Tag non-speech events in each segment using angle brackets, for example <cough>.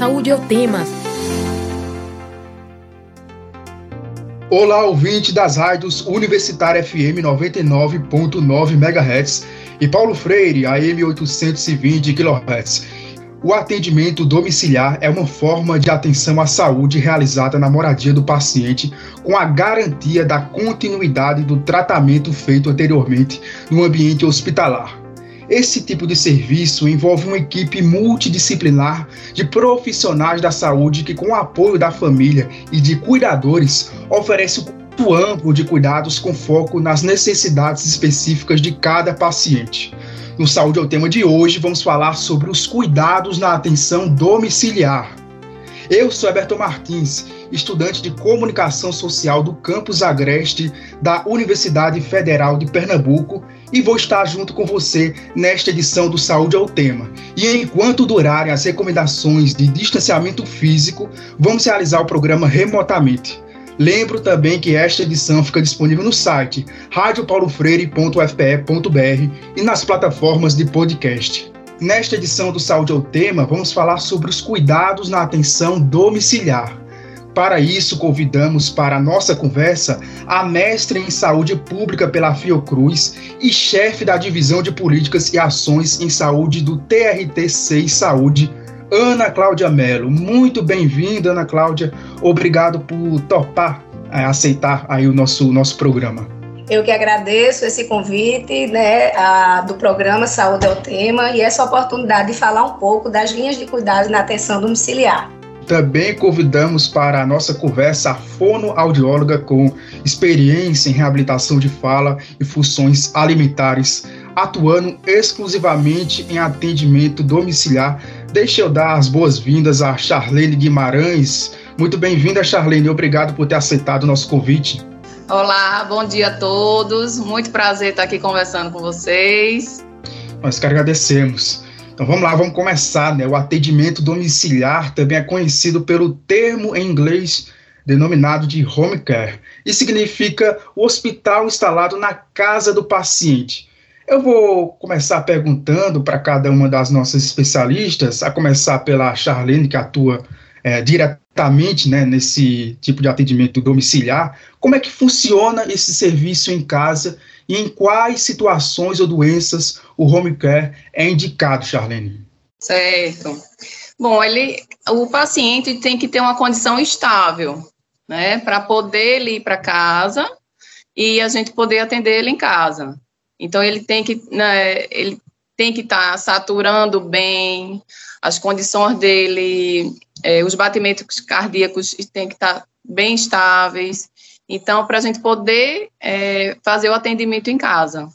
Saúde é o tema. Olá, ouvinte das rádios Universitária FM 99.9 MHz e Paulo Freire AM 820 kHz. O atendimento domiciliar é uma forma de atenção à saúde realizada na moradia do paciente, com a garantia da continuidade do tratamento feito anteriormente no ambiente hospitalar. Esse tipo de serviço envolve uma equipe multidisciplinar de profissionais da saúde que, com o apoio da família e de cuidadores, oferece um amplo de cuidados com foco nas necessidades específicas de cada paciente. No Saúde é o tema de hoje, vamos falar sobre os cuidados na atenção domiciliar. Eu sou Everton Martins, estudante de Comunicação Social do Campus Agreste da Universidade Federal de Pernambuco e vou estar junto com você nesta edição do Saúde ao Tema. E enquanto durarem as recomendações de distanciamento físico, vamos realizar o programa remotamente. Lembro também que esta edição fica disponível no site radiopaulofreire.fpe.br e nas plataformas de podcast. Nesta edição do Saúde ao Tema, vamos falar sobre os cuidados na atenção domiciliar. Para isso, convidamos para a nossa conversa a mestre em saúde pública pela Fiocruz e chefe da divisão de políticas e ações em saúde do TRT6 Saúde, Ana Cláudia Mello. Muito bem-vinda, Ana Cláudia. Obrigado por topar, é, aceitar aí o nosso, nosso programa. Eu que agradeço esse convite né, a, do programa Saúde é o Tema e essa oportunidade de falar um pouco das linhas de cuidados na atenção domiciliar. Também convidamos para a nossa conversa a fonoaudióloga com experiência em reabilitação de fala e funções alimentares, atuando exclusivamente em atendimento domiciliar. Deixa eu dar as boas-vindas a Charlene Guimarães. Muito bem-vinda, Charlene. Obrigado por ter aceitado o nosso convite. Olá, bom dia a todos. Muito prazer estar aqui conversando com vocês. Nós que agradecemos. Então vamos lá, vamos começar, né? O atendimento domiciliar também é conhecido pelo termo em inglês denominado de home care. e significa o hospital instalado na casa do paciente. Eu vou começar perguntando para cada uma das nossas especialistas, a começar pela Charlene, que atua é, diretamente né, nesse tipo de atendimento domiciliar, como é que funciona esse serviço em casa e em quais situações ou doenças o home care é indicado, Charlene? Certo. Bom, ele, o paciente tem que ter uma condição estável, né, para poder ir para casa e a gente poder atender ele em casa. Então ele tem que, né, ele tem que estar tá saturando bem, as condições dele, é, os batimentos cardíacos têm que estar tá bem estáveis, então, para a gente poder é, fazer o atendimento em casa.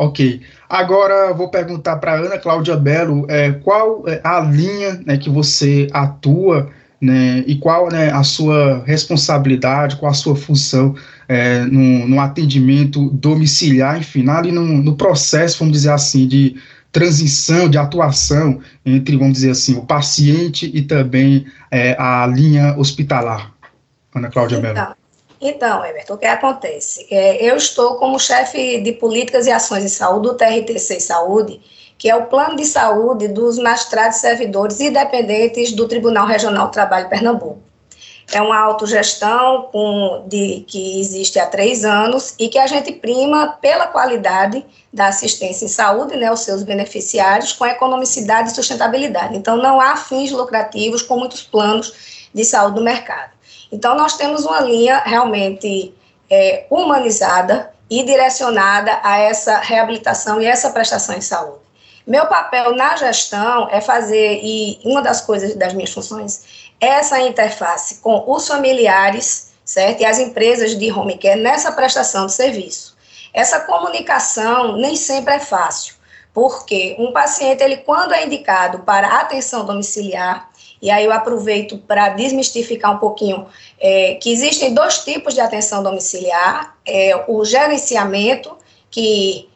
Ok. Agora vou perguntar para Ana Cláudia Belo é, qual é a linha né, que você atua né, e qual né, a sua responsabilidade, qual a sua função é, no, no, atendimento domiciliar, enfim, ali no, no, processo, vamos dizer assim, de transição, de atuação entre, vamos dizer assim, o paciente e também é, a linha hospitalar. Ana Cláudia então, Mello. Então, Everton, o que acontece? É, eu estou como chefe de políticas e ações de saúde do TRTC Saúde, que é o plano de saúde dos magistrados servidores independentes do Tribunal Regional do Trabalho Pernambuco. É uma autogestão com, de, que existe há três anos e que a gente prima pela qualidade da assistência em saúde, né, os seus beneficiários, com economicidade e sustentabilidade. Então, não há fins lucrativos com muitos planos de saúde no mercado. Então, nós temos uma linha realmente é, humanizada e direcionada a essa reabilitação e essa prestação em saúde. Meu papel na gestão é fazer, e uma das coisas das minhas funções, é essa interface com os familiares, certo? E as empresas de home care nessa prestação de serviço. Essa comunicação nem sempre é fácil, porque um paciente, ele quando é indicado para atenção domiciliar, e aí eu aproveito para desmistificar um pouquinho é, que existem dois tipos de atenção domiciliar: é, o gerenciamento, que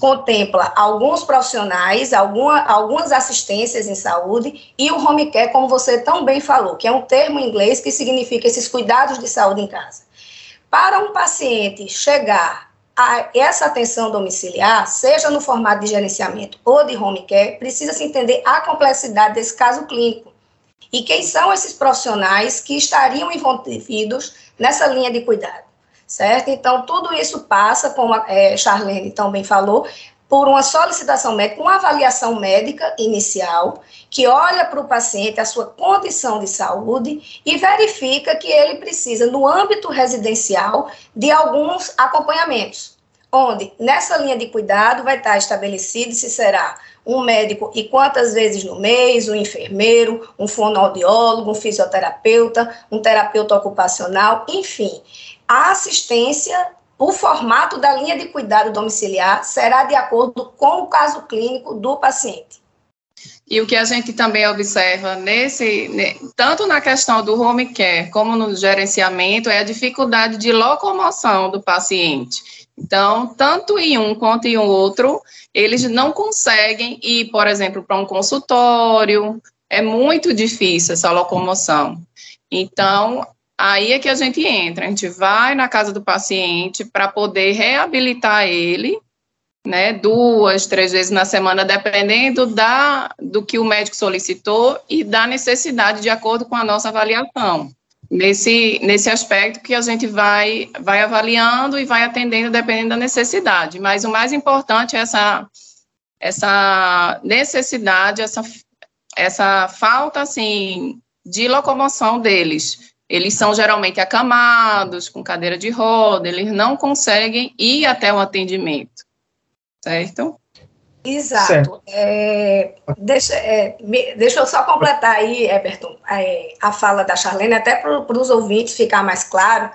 contempla alguns profissionais, alguma, algumas assistências em saúde, e o home care, como você tão bem falou, que é um termo em inglês que significa esses cuidados de saúde em casa. Para um paciente chegar a essa atenção domiciliar, seja no formato de gerenciamento ou de home care, precisa se entender a complexidade desse caso clínico. E quem são esses profissionais que estariam envolvidos nessa linha de cuidado, certo? Então, tudo isso passa, como a é, Charlene também falou, por uma solicitação médica, uma avaliação médica inicial, que olha para o paciente a sua condição de saúde e verifica que ele precisa, no âmbito residencial, de alguns acompanhamentos, onde nessa linha de cuidado vai estar estabelecido se será um médico e quantas vezes no mês, um enfermeiro, um fonoaudiólogo, um fisioterapeuta, um terapeuta ocupacional, enfim. A assistência o formato da linha de cuidado domiciliar será de acordo com o caso clínico do paciente. E o que a gente também observa nesse, tanto na questão do home care como no gerenciamento, é a dificuldade de locomoção do paciente. Então, tanto em um quanto em outro, eles não conseguem ir, por exemplo, para um consultório, é muito difícil essa locomoção. Então, Aí é que a gente entra, a gente vai na casa do paciente para poder reabilitar ele, né, duas, três vezes na semana, dependendo da, do que o médico solicitou e da necessidade, de acordo com a nossa avaliação. Nesse, nesse aspecto que a gente vai, vai avaliando e vai atendendo dependendo da necessidade. Mas o mais importante é essa, essa necessidade, essa, essa falta, assim, de locomoção deles eles são geralmente acamados, com cadeira de roda, eles não conseguem ir até o atendimento, certo? Exato. Certo. É, deixa, é, me, deixa eu só completar aí, Everton, é, a fala da Charlene, até para os ouvintes ficar mais claro.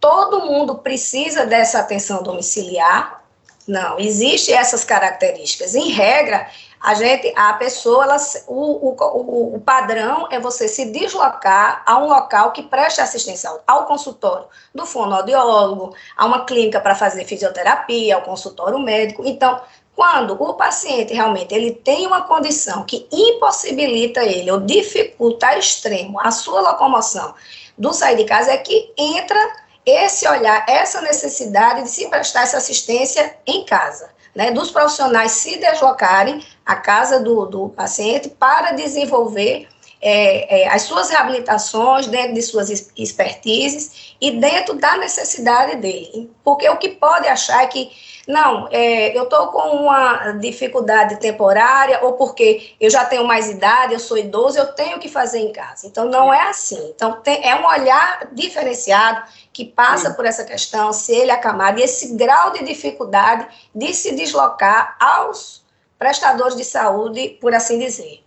Todo mundo precisa dessa atenção domiciliar? Não, existem essas características. Em regra, a gente, a pessoa, ela, o, o, o, padrão é você se deslocar a um local que preste assistência ao consultório do fonoaudiólogo, a uma clínica para fazer fisioterapia, ao consultório médico. Então, quando o paciente realmente ele tem uma condição que impossibilita ele ou dificulta extremo a sua locomoção do sair de casa, é que entra esse olhar, essa necessidade de se prestar essa assistência em casa né, dos profissionais se deslocarem à casa do, do paciente para desenvolver é, é, as suas reabilitações dentro de suas expertises e dentro da necessidade dele. Porque o que pode achar é que, não, é, eu estou com uma dificuldade temporária, ou porque eu já tenho mais idade, eu sou idoso, eu tenho que fazer em casa. Então, não é assim. Então, tem, é um olhar diferenciado que passa Sim. por essa questão, se ele é acamado, e esse grau de dificuldade de se deslocar aos prestadores de saúde, por assim dizer.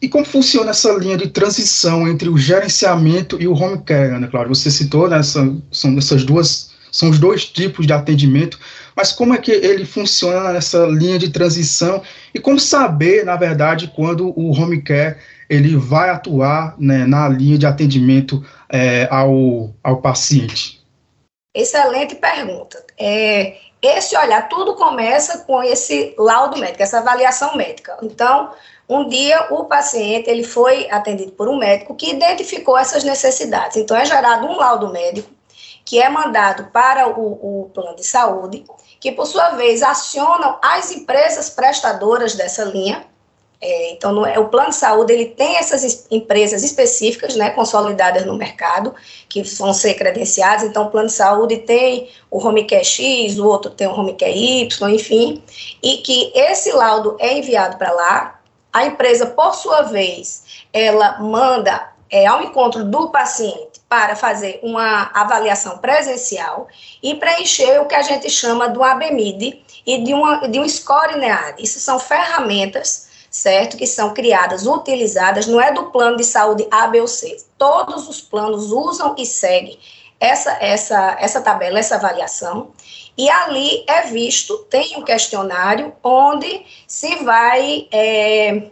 E como funciona essa linha de transição entre o gerenciamento e o home care, Ana Cláudia? Você citou, né, são, são essas duas, são os dois tipos de atendimento, mas como é que ele funciona nessa linha de transição e como saber, na verdade, quando o home care ele vai atuar né, na linha de atendimento é, ao, ao paciente? Excelente pergunta. É, esse olhar, tudo começa com esse laudo médico, essa avaliação médica. Então, um dia o paciente ele foi atendido por um médico que identificou essas necessidades. Então, é gerado um laudo médico que é mandado para o, o plano de saúde, que por sua vez acionam as empresas prestadoras dessa linha é, então, no, o plano de saúde ele tem essas empresas específicas, né, consolidadas no mercado, que vão ser credenciadas. Então, o plano de saúde tem o home care X, o outro tem o home care Y, enfim, e que esse laudo é enviado para lá. A empresa, por sua vez, ela manda é, ao encontro do paciente para fazer uma avaliação presencial e preencher o que a gente chama do ABMID e de, uma, de um score NEAD. Isso são ferramentas certo? Que são criadas, utilizadas, não é do plano de saúde A, B ou C. Todos os planos usam e seguem essa, essa, essa tabela, essa avaliação, e ali é visto, tem um questionário onde se vai é,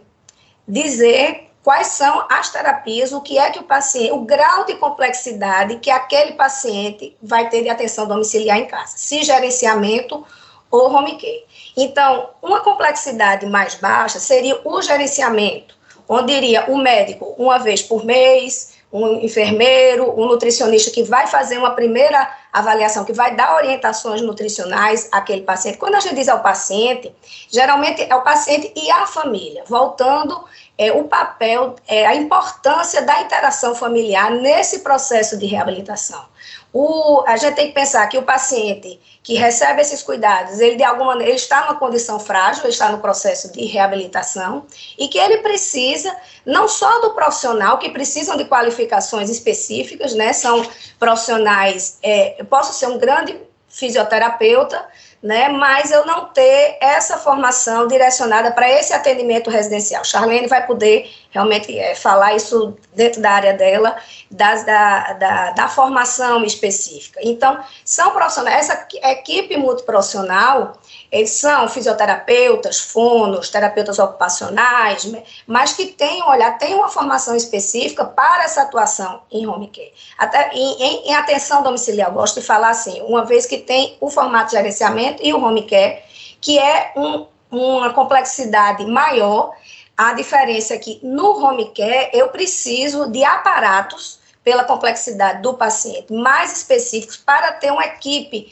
dizer quais são as terapias, o que é que o paciente, o grau de complexidade que aquele paciente vai ter de atenção domiciliar em casa, se gerenciamento ou home care. Então, uma complexidade mais baixa seria o gerenciamento, onde iria o médico uma vez por mês, um enfermeiro, um nutricionista que vai fazer uma primeira avaliação, que vai dar orientações nutricionais àquele paciente. Quando a gente diz ao paciente, geralmente é o paciente e a família, voltando é, o papel, é, a importância da interação familiar nesse processo de reabilitação. O, a gente tem que pensar que o paciente que recebe esses cuidados, ele de alguma maneira ele está numa condição frágil, ele está no processo de reabilitação e que ele precisa não só do profissional que precisam de qualificações específicas, né? São profissionais. É, eu posso ser um grande fisioterapeuta, né, mas eu não ter essa formação direcionada para esse atendimento residencial. Charlene vai poder realmente é, falar isso dentro da área dela, das, da, da, da, formação específica. Então, são profissionais, essa equipe multiprofissional, eles são fisioterapeutas, fonos, terapeutas ocupacionais, mas que têm, olha, têm uma formação específica para essa atuação em home care. Até em, em, em atenção domiciliar, gosto de falar assim, uma vez que tem o formato de gerenciamento e o home care, que é um, uma complexidade maior, a diferença é que no home care eu preciso de aparatos pela complexidade do paciente mais específicos para ter uma equipe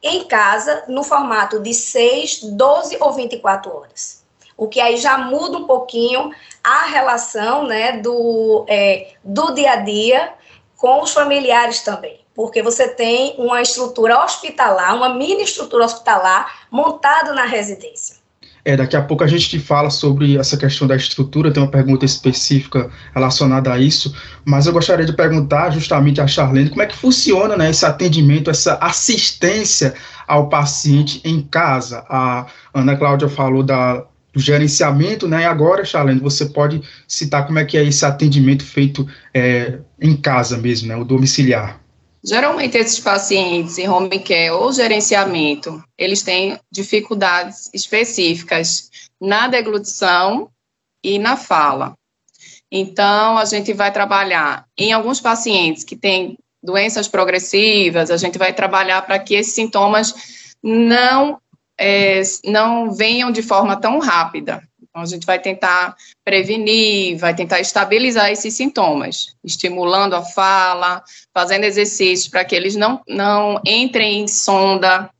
em casa no formato de 6, 12 ou 24 horas. O que aí já muda um pouquinho a relação né, do, é, do dia a dia com os familiares também. Porque você tem uma estrutura hospitalar, uma mini estrutura hospitalar montada na residência. É, daqui a pouco a gente fala sobre essa questão da estrutura, tem uma pergunta específica relacionada a isso, mas eu gostaria de perguntar justamente a Charlene como é que funciona né, esse atendimento, essa assistência ao paciente em casa. A Ana Cláudia falou da, do gerenciamento, né? E agora, Charlene, você pode citar como é que é esse atendimento feito é, em casa mesmo, né? O domiciliar. Geralmente, esses pacientes em home care ou gerenciamento, eles têm dificuldades específicas na deglutição e na fala. Então, a gente vai trabalhar em alguns pacientes que têm doenças progressivas, a gente vai trabalhar para que esses sintomas não, é, não venham de forma tão rápida. Então, a gente vai tentar prevenir, vai tentar estabilizar esses sintomas, estimulando a fala, fazendo exercícios para que eles não, não entrem em sonda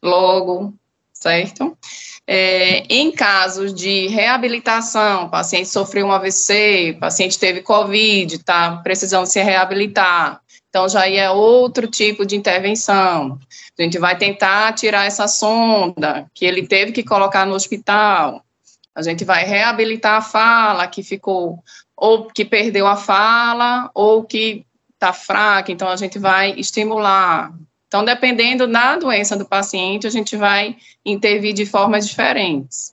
logo, certo? É, em casos de reabilitação, paciente sofreu um AVC, paciente teve COVID, está precisando se reabilitar, então já é outro tipo de intervenção. A gente vai tentar tirar essa sonda que ele teve que colocar no hospital. A gente vai reabilitar a fala que ficou, ou que perdeu a fala, ou que está fraca, então a gente vai estimular. Então, dependendo da doença do paciente, a gente vai intervir de formas diferentes.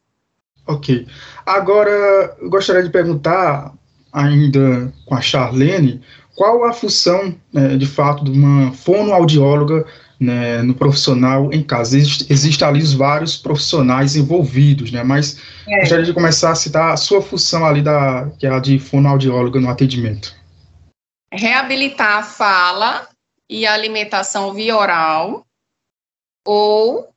Ok. Agora, eu gostaria de perguntar, ainda com a Charlene, qual a função, né, de fato, de uma fonoaudióloga né, no profissional em casa. Existem existe ali os vários profissionais envolvidos, né? Mas é. gostaria de começar a citar a sua função ali, da, que é a de fonoaudióloga no atendimento. Reabilitar a fala e a alimentação via oral, ou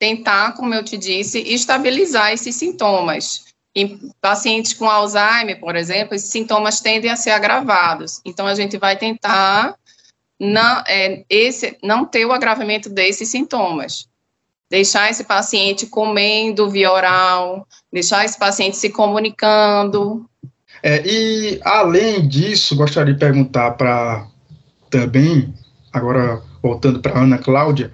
tentar, como eu te disse, estabilizar esses sintomas. Em pacientes com Alzheimer, por exemplo, esses sintomas tendem a ser agravados. Então, a gente vai tentar não, é, esse, não ter o agravamento desses sintomas. Deixar esse paciente comendo via oral, deixar esse paciente se comunicando. É, e, além disso, gostaria de perguntar para também, agora voltando para Ana Cláudia,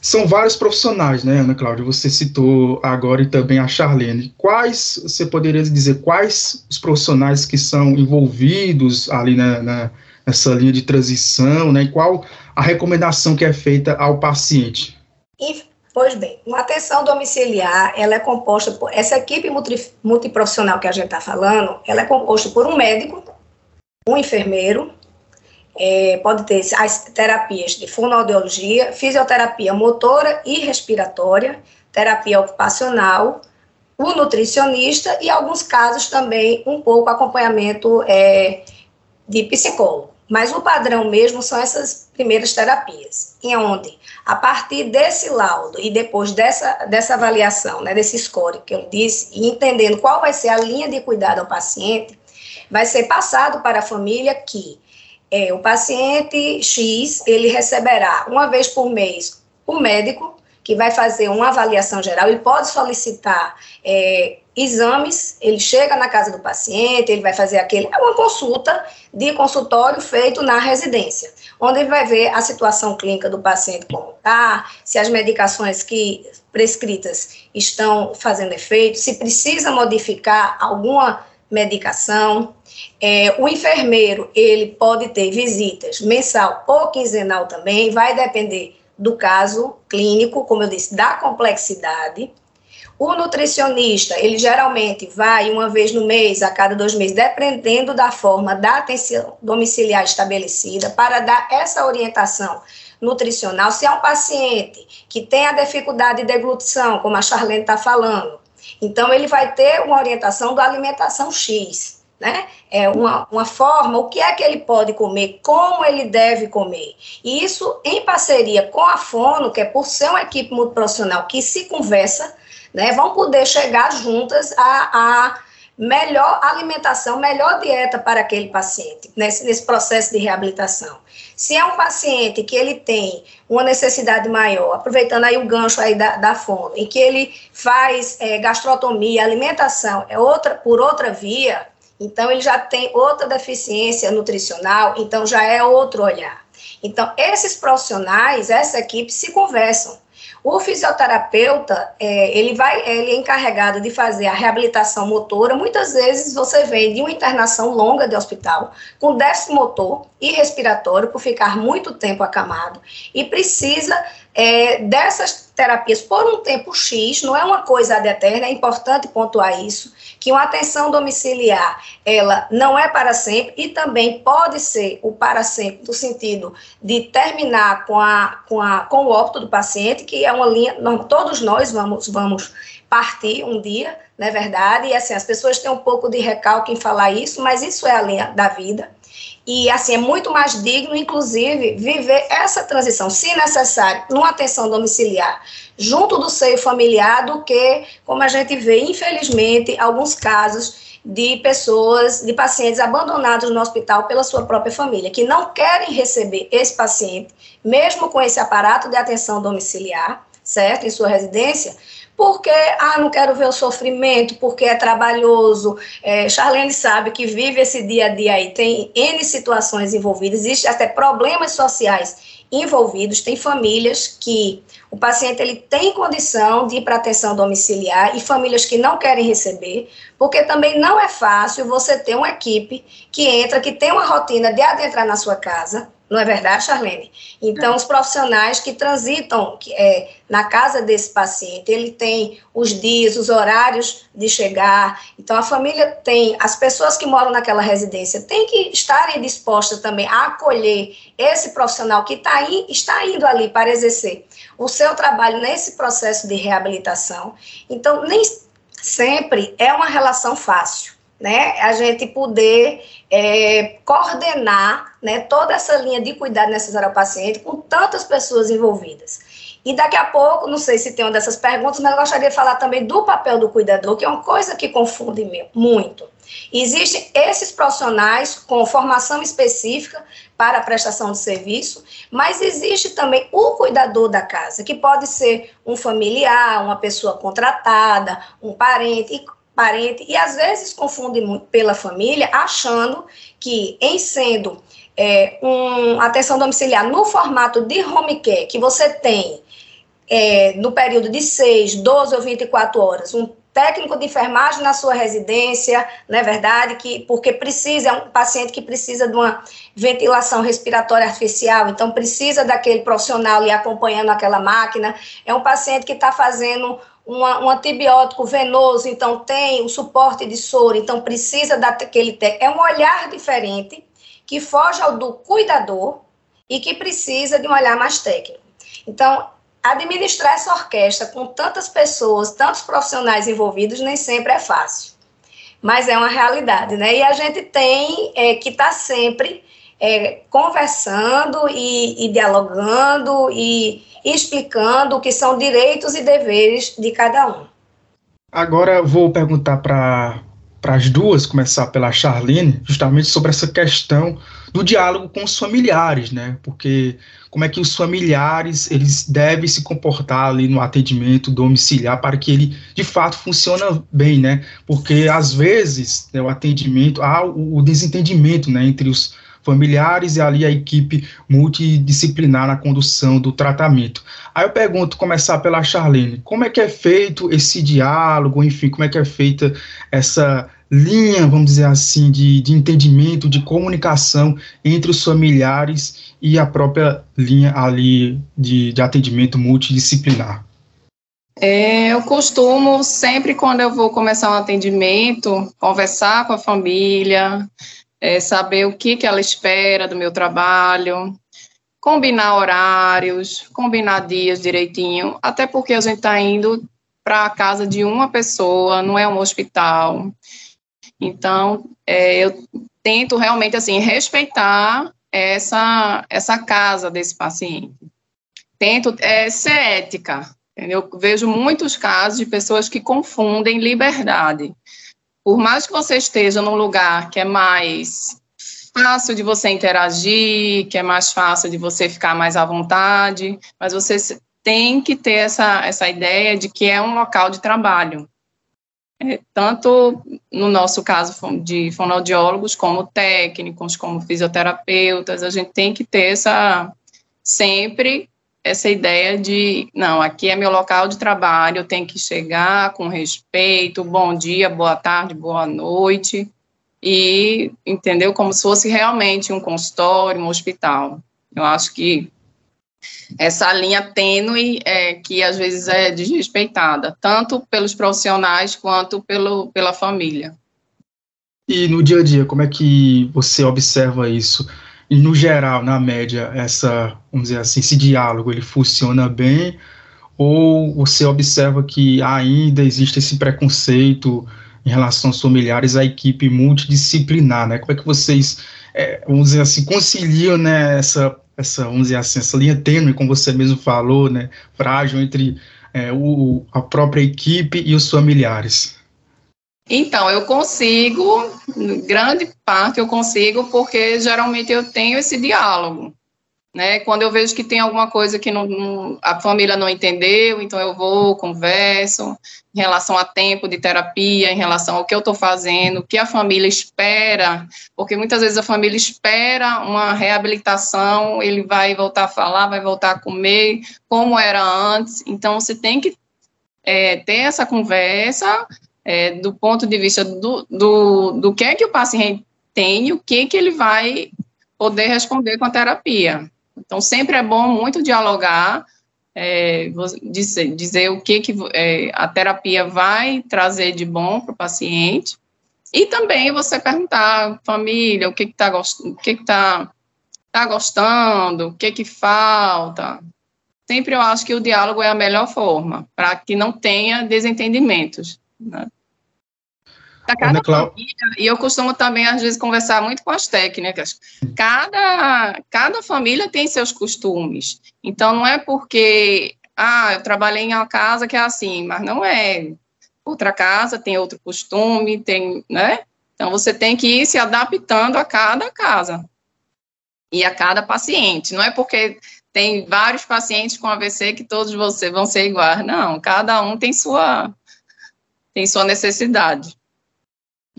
são vários profissionais, né, Ana Cláudia? Você citou agora e também a Charlene. Quais, você poderia dizer, quais os profissionais que são envolvidos ali na, na essa linha de transição, né? E qual a recomendação que é feita ao paciente? E, pois bem, uma atenção domiciliar, ela é composta por essa equipe multi, multiprofissional que a gente está falando, ela é composta por um médico, um enfermeiro, é, pode ter as terapias de fonoaudiologia, fisioterapia motora e respiratória, terapia ocupacional, o nutricionista e, alguns casos, também um pouco acompanhamento é, de psicólogo. Mas o padrão mesmo são essas primeiras terapias, em onde, a partir desse laudo e depois dessa, dessa avaliação, né, desse score que eu disse, e entendendo qual vai ser a linha de cuidado ao paciente, vai ser passado para a família que é, o paciente X, ele receberá uma vez por mês o médico, que vai fazer uma avaliação geral, ele pode solicitar é, exames, ele chega na casa do paciente, ele vai fazer aquele, é uma consulta de consultório feito na residência, onde ele vai ver a situação clínica do paciente como está, se as medicações que prescritas estão fazendo efeito, se precisa modificar alguma medicação. É, o enfermeiro, ele pode ter visitas mensal ou quinzenal também, vai depender do caso clínico, como eu disse, da complexidade. O nutricionista, ele geralmente vai uma vez no mês, a cada dois meses, dependendo da forma da atenção domiciliar estabelecida, para dar essa orientação nutricional. Se é um paciente que tem a dificuldade de deglutição, como a Charlene está falando, então ele vai ter uma orientação da alimentação X né? É uma, uma forma, o que é que ele pode comer, como ele deve comer. E isso em parceria com a Fono, que é por ser uma equipe multiprofissional que se conversa, né? Vão poder chegar juntas a, a melhor alimentação, melhor dieta para aquele paciente, nesse, nesse processo de reabilitação. Se é um paciente que ele tem uma necessidade maior, aproveitando aí o gancho aí da, da fome, em que ele faz é, gastrotomia, alimentação é outra por outra via, então, ele já tem outra deficiência nutricional, então já é outro olhar. Então, esses profissionais, essa equipe se conversam. O fisioterapeuta, é, ele vai, ele é encarregado de fazer a reabilitação motora. Muitas vezes você vem de uma internação longa de hospital, com déficit motor e respiratório, por ficar muito tempo acamado, e precisa é, dessas terapias por um tempo X, não é uma coisa ad eterna, é importante pontuar isso, que uma atenção domiciliar, ela não é para sempre e também pode ser o para sempre, no sentido de terminar com, a, com, a, com o óbito do paciente, que é uma linha, todos nós vamos, vamos partir um dia, não é verdade? E assim, as pessoas têm um pouco de recalque em falar isso, mas isso é a linha da vida. E, assim, é muito mais digno, inclusive, viver essa transição, se necessário, numa atenção domiciliar, junto do seio familiar, do que, como a gente vê, infelizmente, alguns casos de pessoas, de pacientes abandonados no hospital pela sua própria família, que não querem receber esse paciente, mesmo com esse aparato de atenção domiciliar, certo, em sua residência, porque, ah, não quero ver o sofrimento, porque é trabalhoso. É, Charlene sabe que vive esse dia a dia aí, tem N situações envolvidas, existem até problemas sociais envolvidos, tem famílias que o paciente ele tem condição de ir para atenção domiciliar e famílias que não querem receber, porque também não é fácil você ter uma equipe que entra, que tem uma rotina de adentrar na sua casa, não é verdade, Charlene? Então, os profissionais que transitam é, na casa desse paciente, ele tem os dias, os horários de chegar. Então, a família tem, as pessoas que moram naquela residência têm que estarem dispostas também a acolher esse profissional que tá in, está indo ali para exercer o seu trabalho nesse processo de reabilitação. Então, nem sempre é uma relação fácil né, a gente poder é, coordenar né, toda essa linha de cuidado necessário ao paciente com tantas pessoas envolvidas. E daqui a pouco, não sei se tem uma dessas perguntas, mas eu gostaria de falar também do papel do cuidador, que é uma coisa que confunde muito. Existem esses profissionais com formação específica para a prestação de serviço, mas existe também o cuidador da casa, que pode ser um familiar, uma pessoa contratada, um parente, parente, e às vezes confunde muito pela família, achando que, em sendo é, um, atenção domiciliar no formato de home care, que você tem é, no período de 6, 12 ou 24 horas, um técnico de enfermagem na sua residência, não é verdade? Que, porque precisa, é um paciente que precisa de uma ventilação respiratória artificial, então precisa daquele profissional ali acompanhando aquela máquina. É um paciente que está fazendo uma, um antibiótico venoso, então tem o suporte de soro, então precisa daquele técnico. É um olhar diferente que foge ao do cuidador e que precisa de um olhar mais técnico. Então, administrar essa orquestra com tantas pessoas, tantos profissionais envolvidos, nem sempre é fácil. Mas é uma realidade, né? E a gente tem é, que estar tá sempre é, conversando e, e dialogando e explicando o que são direitos e deveres de cada um. Agora vou perguntar para para as duas, começar pela Charlene, justamente sobre essa questão do diálogo com os familiares, né? Porque como é que os familiares eles devem se comportar ali no atendimento domiciliar para que ele de fato funcione bem, né? Porque às vezes né, o atendimento há o, desentendimento, né, entre os familiares e ali a equipe multidisciplinar na condução do tratamento. Aí eu pergunto, começar pela Charlene, como é que é feito esse diálogo, enfim, como é que é feita essa linha, vamos dizer assim, de, de entendimento, de comunicação entre os familiares e a própria linha ali de, de atendimento multidisciplinar? É, eu costumo, sempre quando eu vou começar um atendimento, conversar com a família, é, saber o que, que ela espera do meu trabalho, combinar horários, combinar dias direitinho, até porque a gente está indo para a casa de uma pessoa, não é um hospital. Então, é, eu tento realmente assim respeitar essa essa casa desse paciente. Tento é, ser ética. Eu vejo muitos casos de pessoas que confundem liberdade. Por mais que você esteja num lugar que é mais fácil de você interagir, que é mais fácil de você ficar mais à vontade, mas você tem que ter essa, essa ideia de que é um local de trabalho. É, tanto no nosso caso de fonoaudiólogos, como técnicos, como fisioterapeutas, a gente tem que ter essa sempre essa ideia de não, aqui é meu local de trabalho, eu tenho que chegar com respeito, bom dia, boa tarde, boa noite, e entendeu como se fosse realmente um consultório, um hospital. Eu acho que essa linha tênue é, que às vezes é desrespeitada, tanto pelos profissionais quanto pelo, pela família. E no dia a dia, como é que você observa isso? E no geral, na média, essa, vamos dizer assim, esse diálogo, ele funciona bem? Ou você observa que ainda existe esse preconceito em relação aos familiares à equipe multidisciplinar, né? Como é que vocês, é, vamos dizer assim, conciliam né, essa essa, vamos dizer assim, essa linha tênue, como você mesmo falou, né, frágil entre é, o, a própria equipe e os familiares? Então, eu consigo, grande parte eu consigo, porque geralmente eu tenho esse diálogo. Né? Quando eu vejo que tem alguma coisa que não, não, a família não entendeu, então eu vou, converso em relação a tempo de terapia, em relação ao que eu estou fazendo, o que a família espera, porque muitas vezes a família espera uma reabilitação, ele vai voltar a falar, vai voltar a comer, como era antes, então você tem que é, ter essa conversa é, do ponto de vista do, do, do que é que o paciente tem e o que, que ele vai poder responder com a terapia. Então, sempre é bom muito dialogar, é, dizer, dizer, o que, que é, a terapia vai trazer de bom para o paciente, e também você perguntar, família, o que está o que que tá, tá gostando, o que que falta. Sempre eu acho que o diálogo é a melhor forma, para que não tenha desentendimentos. Né? Cada família, e eu costumo também, às vezes, conversar muito com as técnicas. Cada, cada família tem seus costumes. Então, não é porque, ah, eu trabalhei em uma casa que é assim, mas não é. Outra casa tem outro costume, tem, né? Então, você tem que ir se adaptando a cada casa e a cada paciente. Não é porque tem vários pacientes com AVC que todos vocês vão ser iguais. Não, cada um tem sua, tem sua necessidade.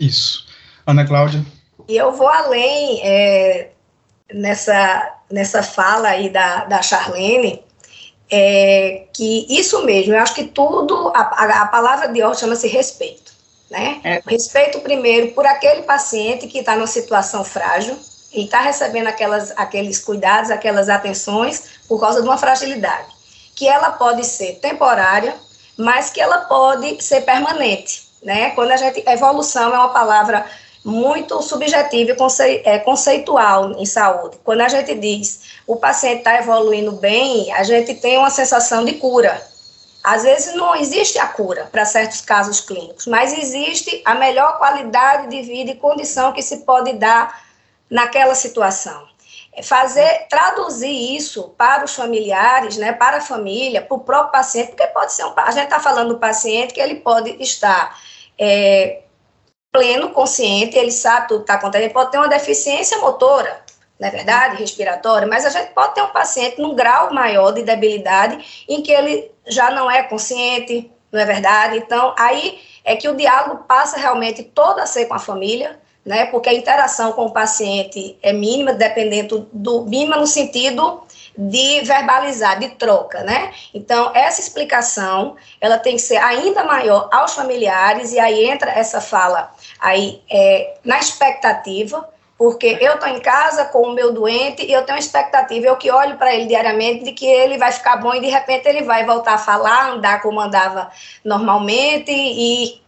Isso. Ana Cláudia? E eu vou além é, nessa, nessa fala aí da, da Charlene, é, que isso mesmo, eu acho que tudo, a, a, palavra de ordem chama-se respeito, né? É. Respeito primeiro por aquele paciente que está numa situação frágil, e está recebendo aquelas, aqueles cuidados, aquelas atenções por causa de uma fragilidade, que ela pode ser temporária, mas que ela pode ser permanente né? Quando a gente evolução é uma palavra muito subjetiva e conce, é, conceitual em saúde. Quando a gente diz o paciente está evoluindo bem, a gente tem uma sensação de cura. Às vezes não existe a cura para certos casos clínicos, mas existe a melhor qualidade de vida e condição que se pode dar naquela situação. Fazer, traduzir isso para os familiares, né, para a família, para o próprio paciente, porque pode ser um, a gente está falando do paciente que ele pode estar é, pleno, consciente, ele sabe tudo que está acontecendo, ele pode ter uma deficiência motora, não é verdade, respiratória, mas a gente pode ter um paciente num grau maior de debilidade em que ele já não é consciente, não é verdade? Então, aí é que o diálogo passa realmente todo a ser com a família, né? Porque a interação com o paciente é mínima, dependendo do mínima no sentido de verbalizar, de troca, né? Então, essa explicação, ela tem que ser ainda maior aos familiares, e aí entra essa fala aí é, na expectativa, porque eu estou em casa com o meu doente e eu tenho uma expectativa, eu que olho para ele diariamente de que ele vai ficar bom e de repente ele vai voltar a falar, andar como andava normalmente e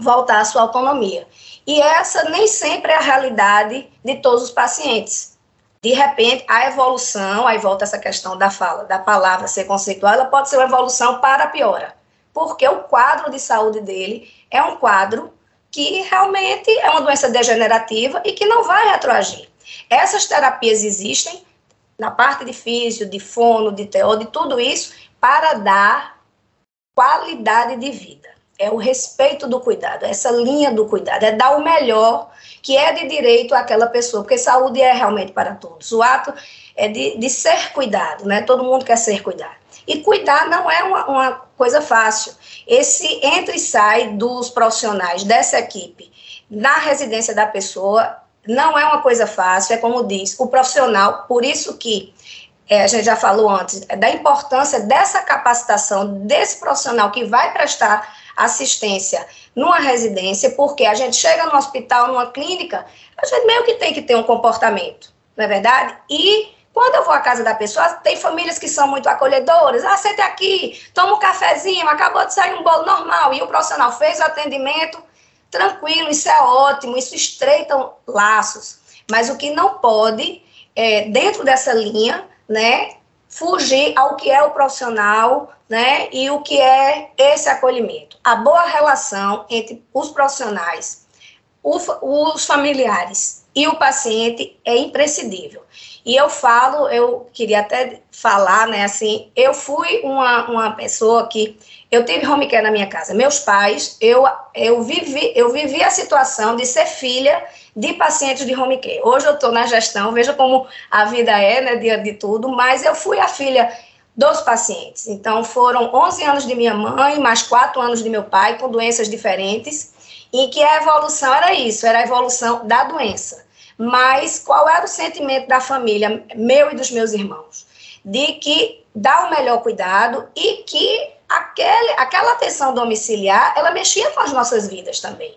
voltar à sua autonomia. E essa nem sempre é a realidade de todos os pacientes. De repente, a evolução, aí volta essa questão da fala, da palavra ser conceitual, ela pode ser uma evolução para piora. Porque o quadro de saúde dele é um quadro que realmente é uma doença degenerativa e que não vai retroagir. Essas terapias existem na parte de físio, de fono, de TO, de tudo isso, para dar qualidade de vida é o respeito do cuidado, essa linha do cuidado, é dar o melhor que é de direito àquela pessoa, porque saúde é realmente para todos. O ato é de, de ser cuidado, né? Todo mundo quer ser cuidado. E cuidar não é uma, uma coisa fácil. Esse entra e sai dos profissionais dessa equipe na residência da pessoa não é uma coisa fácil, é como diz o profissional, por isso que é, a gente já falou antes, é da importância dessa capacitação desse profissional que vai prestar assistência numa residência, porque a gente chega no hospital, numa clínica, a gente meio que tem que ter um comportamento, não é verdade? E quando eu vou à casa da pessoa, tem famílias que são muito acolhedoras. Ah, senta aqui, toma um cafezinho, acabou de sair um bolo normal. E o profissional fez o atendimento tranquilo, isso é ótimo, isso estreita laços. Mas o que não pode, é, dentro dessa linha, né, fugir ao que é o profissional, né, e o que é esse acolhimento. A boa relação entre os profissionais, os familiares e o paciente é imprescindível. E eu falo, eu queria até falar, né, assim, eu fui uma, uma pessoa que eu tive home care na minha casa. Meus pais, eu, eu, vivi, eu vivi a situação de ser filha de pacientes de home care. Hoje eu estou na gestão, veja como a vida é, né, dia de tudo, mas eu fui a filha dos pacientes. Então, foram 11 anos de minha mãe, mais 4 anos de meu pai, com doenças diferentes, em que a evolução era isso, era a evolução da doença. Mas qual era o sentimento da família, meu e dos meus irmãos? De que dá o melhor cuidado e que aquele, aquela atenção domiciliar, ela mexia com as nossas vidas também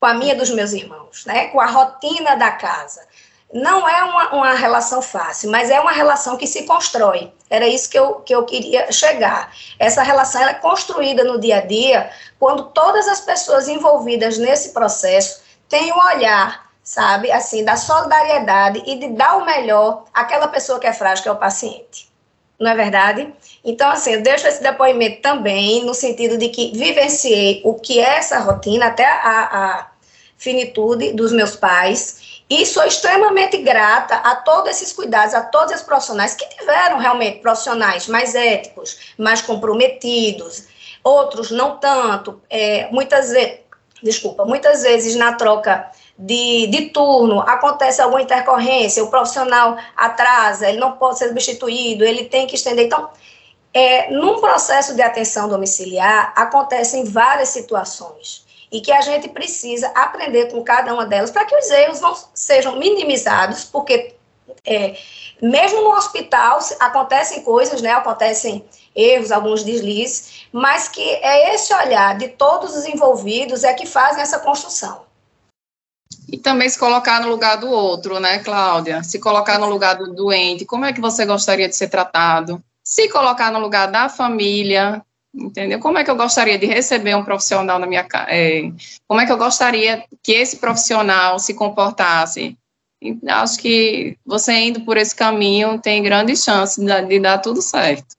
com a minha dos meus irmãos, né? com a rotina da casa. Não é uma, uma relação fácil, mas é uma relação que se constrói. Era isso que eu, que eu queria chegar. Essa relação é construída no dia a dia quando todas as pessoas envolvidas nesse processo têm um olhar, sabe, assim, da solidariedade e de dar o melhor àquela pessoa que é frágil, que é o paciente não é verdade? Então, assim, eu deixo esse depoimento também no sentido de que vivenciei o que é essa rotina, até a, a finitude dos meus pais, e sou extremamente grata a todos esses cuidados, a todos esses profissionais que tiveram realmente profissionais mais éticos, mais comprometidos, outros não tanto, é, muitas vezes, desculpa, muitas vezes na troca de, de turno, acontece alguma intercorrência, o profissional atrasa, ele não pode ser substituído, ele tem que estender. Então, é, num processo de atenção domiciliar, acontecem várias situações e que a gente precisa aprender com cada uma delas para que os erros não sejam minimizados, porque é, mesmo no hospital acontecem coisas, né, acontecem erros, alguns deslizes, mas que é esse olhar de todos os envolvidos é que fazem essa construção. E também se colocar no lugar do outro, né, Cláudia? Se colocar no lugar do doente, como é que você gostaria de ser tratado? Se colocar no lugar da família, entendeu? Como é que eu gostaria de receber um profissional na minha casa? É, como é que eu gostaria que esse profissional se comportasse? Acho que você indo por esse caminho tem grande chance de, de dar tudo certo.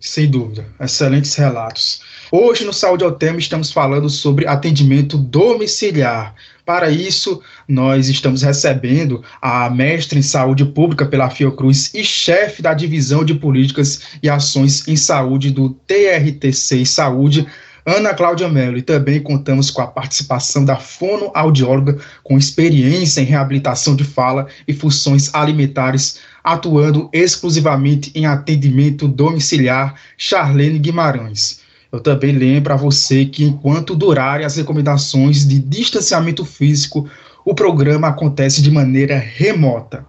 Sem dúvida, excelentes relatos. Hoje no Saúde ao Tema estamos falando sobre atendimento domiciliar. Para isso, nós estamos recebendo a mestre em saúde pública pela Fiocruz e chefe da divisão de políticas e ações em saúde do TRTC Saúde, Ana Cláudia Mello, e também contamos com a participação da fonoaudióloga com experiência em reabilitação de fala e funções alimentares, atuando exclusivamente em atendimento domiciliar, Charlene Guimarães. Eu também lembro a você que, enquanto durarem as recomendações de distanciamento físico, o programa acontece de maneira remota.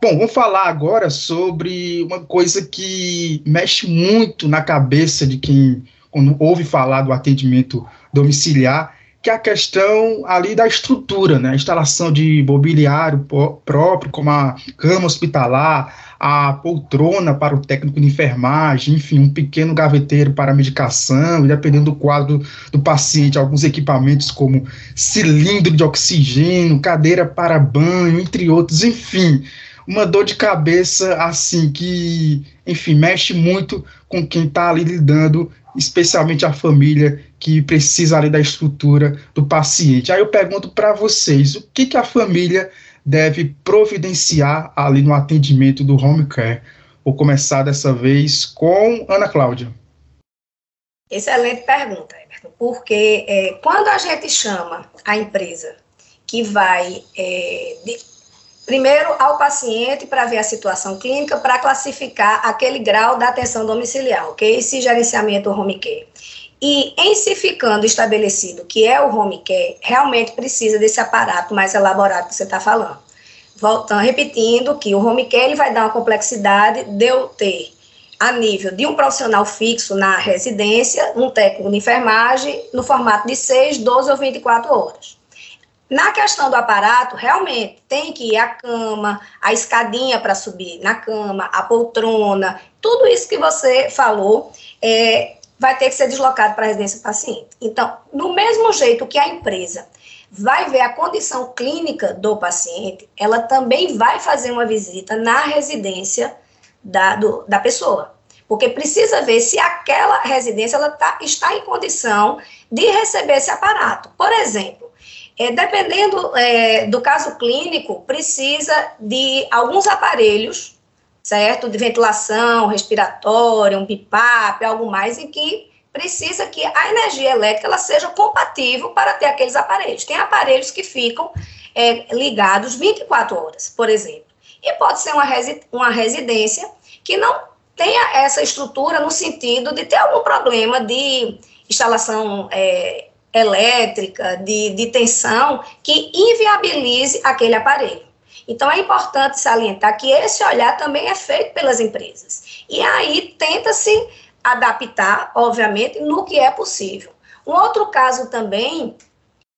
Bom, vamos falar agora sobre uma coisa que mexe muito na cabeça de quem quando ouve falar do atendimento domiciliar, que é a questão ali da estrutura, né? A instalação de mobiliário próprio, como a cama hospitalar, a poltrona para o técnico de enfermagem, enfim, um pequeno gaveteiro para a medicação, e dependendo do quadro do paciente, alguns equipamentos como cilindro de oxigênio, cadeira para banho, entre outros, enfim, uma dor de cabeça assim que, enfim, mexe muito com quem está ali lidando especialmente a família que precisa ali da estrutura do paciente. Aí eu pergunto para vocês, o que, que a família deve providenciar ali no atendimento do home care? Vou começar dessa vez com Ana Cláudia. Excelente pergunta, Everton, porque é, quando a gente chama a empresa que vai é, de, primeiro ao paciente para ver a situação clínica, para classificar aquele grau da atenção domiciliar, ok? Esse gerenciamento home care. E em se ficando estabelecido que é o home care, realmente precisa desse aparato mais elaborado que você está falando. Voltando, repetindo que o home care ele vai dar uma complexidade de eu ter a nível de um profissional fixo na residência, um técnico de enfermagem, no formato de 6, 12 ou 24 horas. Na questão do aparato, realmente tem que ir a cama, a escadinha para subir na cama, a poltrona, tudo isso que você falou é, vai ter que ser deslocado para a residência do paciente. Então, no mesmo jeito que a empresa vai ver a condição clínica do paciente, ela também vai fazer uma visita na residência da, do, da pessoa. Porque precisa ver se aquela residência ela tá, está em condição de receber esse aparato. Por exemplo, é, dependendo é, do caso clínico, precisa de alguns aparelhos, certo? De ventilação respiratória, um BIPAP, algo mais, em que precisa que a energia elétrica ela seja compatível para ter aqueles aparelhos. Tem aparelhos que ficam é, ligados 24 horas, por exemplo. E pode ser uma, resi uma residência que não tenha essa estrutura no sentido de ter algum problema de instalação é, elétrica, de, de tensão, que inviabilize aquele aparelho. Então, é importante salientar que esse olhar também é feito pelas empresas. E aí tenta-se adaptar, obviamente, no que é possível. Um outro caso também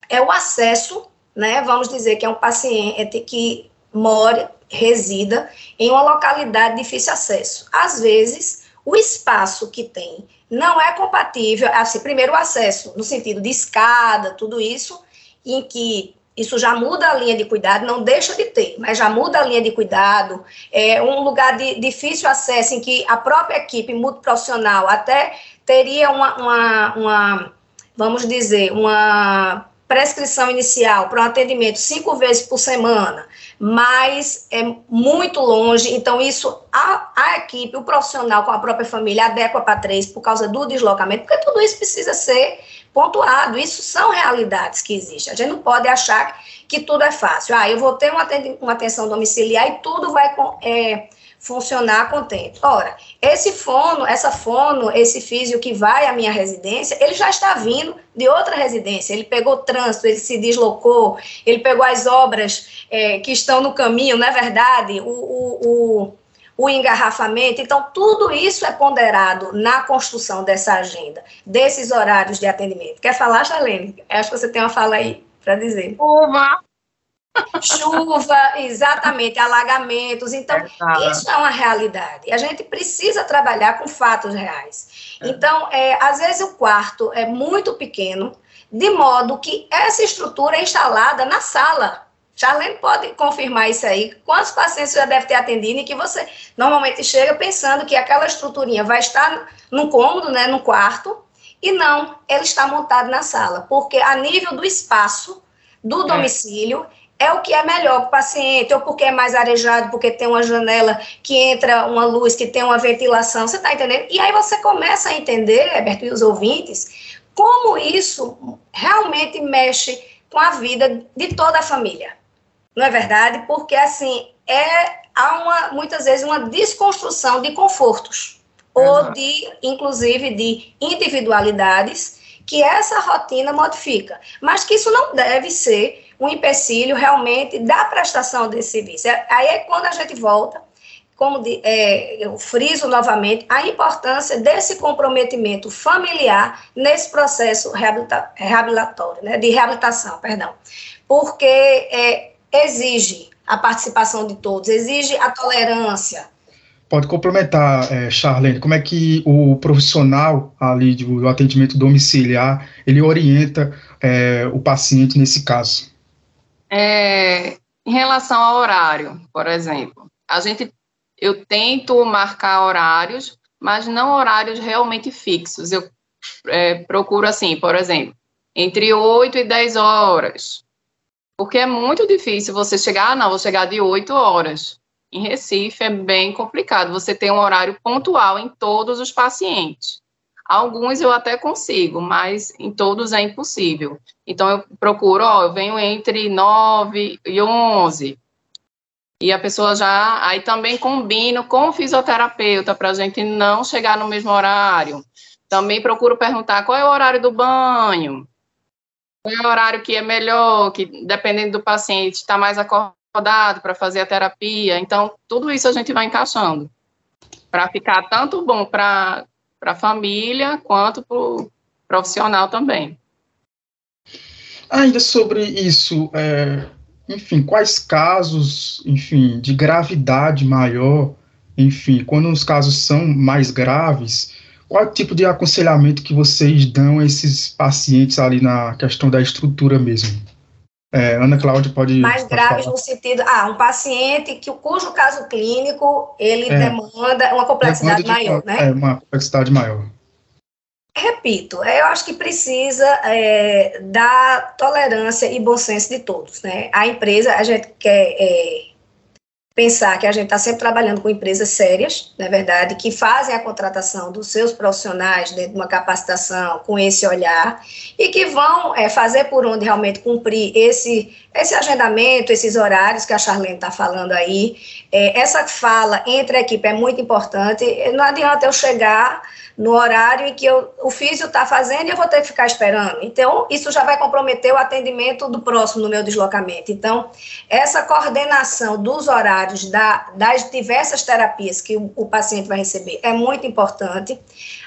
é o acesso, né? Vamos dizer que é um paciente que mora, resida em uma localidade de difícil acesso. Às vezes, o espaço que tem não é compatível, assim, primeiro o acesso, no sentido de escada, tudo isso, em que isso já muda a linha de cuidado, não deixa de ter, mas já muda a linha de cuidado, é um lugar de difícil acesso em que a própria equipe multiprofissional até teria uma, uma, uma vamos dizer, uma prescrição inicial para um atendimento cinco vezes por semana, mas é muito longe, então isso a, a equipe, o profissional com a própria família adequa para três por causa do deslocamento, porque tudo isso precisa ser pontuado, isso são realidades que existem. A gente não pode achar que tudo é fácil. Ah, eu vou ter uma, uma atenção domiciliar e tudo vai é, funcionar contente. Ora, esse fono, essa fono, esse físio que vai à minha residência, ele já está vindo de outra residência. Ele pegou trânsito, ele se deslocou, ele pegou as obras é, que estão no caminho, não é verdade? O, o, o, o engarrafamento. Então, tudo isso é ponderado na construção dessa agenda, desses horários de atendimento. Quer falar, Charlene? Acho que você tem uma fala aí para dizer. Uma Chuva, exatamente, alagamentos. Então, é isso é uma realidade. A gente precisa trabalhar com fatos reais. É. Então, é, às vezes o quarto é muito pequeno, de modo que essa estrutura é instalada na sala. Charlene pode confirmar isso aí. Quantos pacientes você já deve ter atendido e que você normalmente chega pensando que aquela estruturinha vai estar no cômodo, né, no quarto, e não, ele está montado na sala, porque a nível do espaço do é. domicílio, é o que é melhor para o paciente, ou porque é mais arejado, porque tem uma janela que entra uma luz, que tem uma ventilação, você está entendendo? E aí você começa a entender, Heberto, e os ouvintes, como isso realmente mexe com a vida de toda a família. Não é verdade? Porque, assim, é, há uma, muitas vezes uma desconstrução de confortos, ou de, inclusive, de individualidades que essa rotina modifica, mas que isso não deve ser um empecilho realmente da prestação desse serviço. É, aí é quando a gente volta como de, é, eu friso novamente, a importância desse comprometimento familiar nesse processo reabilita, reabilitatório, né, de reabilitação, perdão, porque é, exige a participação de todos, exige a tolerância. Pode complementar, é, Charlene, como é que o profissional ali do atendimento domiciliar, ele orienta é, o paciente nesse caso? É, em relação ao horário, por exemplo, a gente eu tento marcar horários, mas não horários realmente fixos. Eu é, procuro assim, por exemplo, entre 8 e 10 horas. Porque é muito difícil você chegar, ah, não, vou chegar de 8 horas. Em Recife é bem complicado. Você tem um horário pontual em todos os pacientes. Alguns eu até consigo, mas em todos é impossível. Então eu procuro, ó, eu venho entre 9 e 11 e a pessoa já. Aí também combino com o fisioterapeuta para a gente não chegar no mesmo horário. Também procuro perguntar qual é o horário do banho, qual é o horário que é melhor, que dependendo do paciente está mais acordado para fazer a terapia. Então, tudo isso a gente vai encaixando para ficar tanto bom para a família quanto para o profissional também. Ainda sobre isso, é, enfim, quais casos, enfim, de gravidade maior, enfim, quando os casos são mais graves, qual é tipo de aconselhamento que vocês dão a esses pacientes ali na questão da estrutura mesmo? É, Ana Cláudia pode. Mais graves no sentido. Ah, um paciente que, cujo caso clínico ele é, demanda uma complexidade demanda de, maior, né? É, uma complexidade maior. Repito, eu acho que precisa é, da tolerância e bom senso de todos. Né? A empresa, a gente quer é, pensar que a gente está sempre trabalhando com empresas sérias, na é verdade, que fazem a contratação dos seus profissionais dentro de uma capacitação com esse olhar e que vão é, fazer por onde realmente cumprir esse, esse agendamento, esses horários que a Charlene está falando aí. É, essa fala entre a equipe é muito importante. Não adianta eu chegar no horário em que eu, o físio está fazendo e eu vou ter que ficar esperando. Então, isso já vai comprometer o atendimento do próximo no meu deslocamento. Então, essa coordenação dos horários da, das diversas terapias que o, o paciente vai receber é muito importante.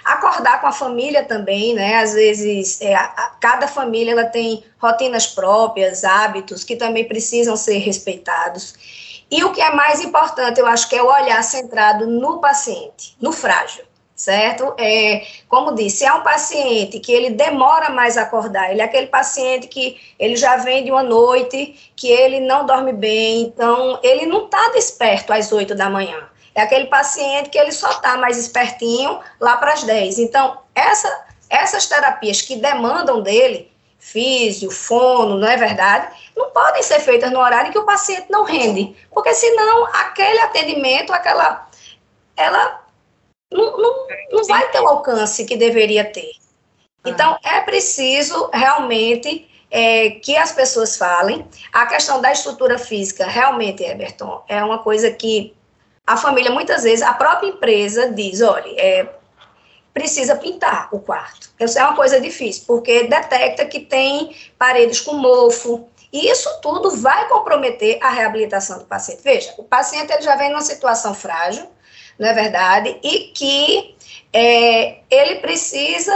Acordar com a família também, né? Às vezes, é, a, cada família ela tem rotinas próprias, hábitos que também precisam ser respeitados. E o que é mais importante, eu acho que é o olhar centrado no paciente, no frágil certo? É, como disse, é um paciente que ele demora mais a acordar, ele é aquele paciente que ele já vem de uma noite, que ele não dorme bem, então ele não está desperto às 8 da manhã. É aquele paciente que ele só está mais espertinho lá para as 10. Então, essa, essas terapias que demandam dele, físio, fono, não é verdade? Não podem ser feitas no horário em que o paciente não rende, porque senão aquele atendimento, aquela, ela não, não, não vai ter o alcance que deveria ter. Então, é preciso realmente é, que as pessoas falem. A questão da estrutura física, realmente, Everton, é uma coisa que a família, muitas vezes, a própria empresa diz: olha, é, precisa pintar o quarto. Isso é uma coisa difícil, porque detecta que tem paredes com mofo. E isso tudo vai comprometer a reabilitação do paciente. Veja, o paciente ele já vem numa situação frágil, não é verdade? E que é, ele precisa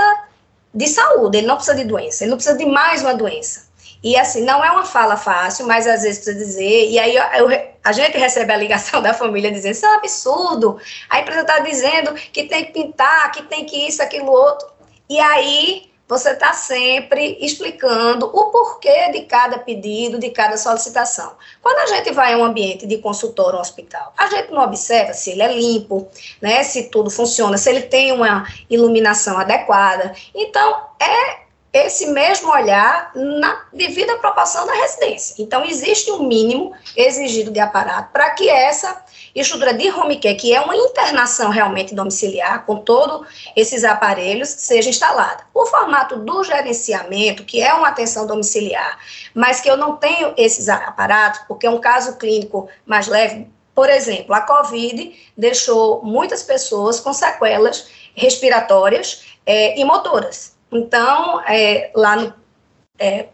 de saúde, ele não precisa de doença, ele não precisa de mais uma doença. E assim, não é uma fala fácil, mas às vezes precisa dizer, e aí eu, eu, a gente recebe a ligação <laughs> da família dizendo, isso é um absurdo, a empresa está dizendo que tem que pintar, que tem que isso, aquilo, outro. E aí você está sempre explicando o porquê de cada pedido, de cada solicitação. Quando a gente vai a um ambiente de consultório, um hospital, a gente não observa se ele é limpo, né, se tudo funciona, se ele tem uma iluminação adequada. Então, é esse mesmo olhar na devida proporção da residência. Então, existe um mínimo exigido de aparato para que essa estrutura de home care, que é uma internação realmente domiciliar, com todos esses aparelhos, seja instalada. O formato do gerenciamento, que é uma atenção domiciliar, mas que eu não tenho esses aparatos, porque é um caso clínico mais leve, por exemplo, a COVID deixou muitas pessoas com sequelas respiratórias é, e motoras. Então, é, lá no, é,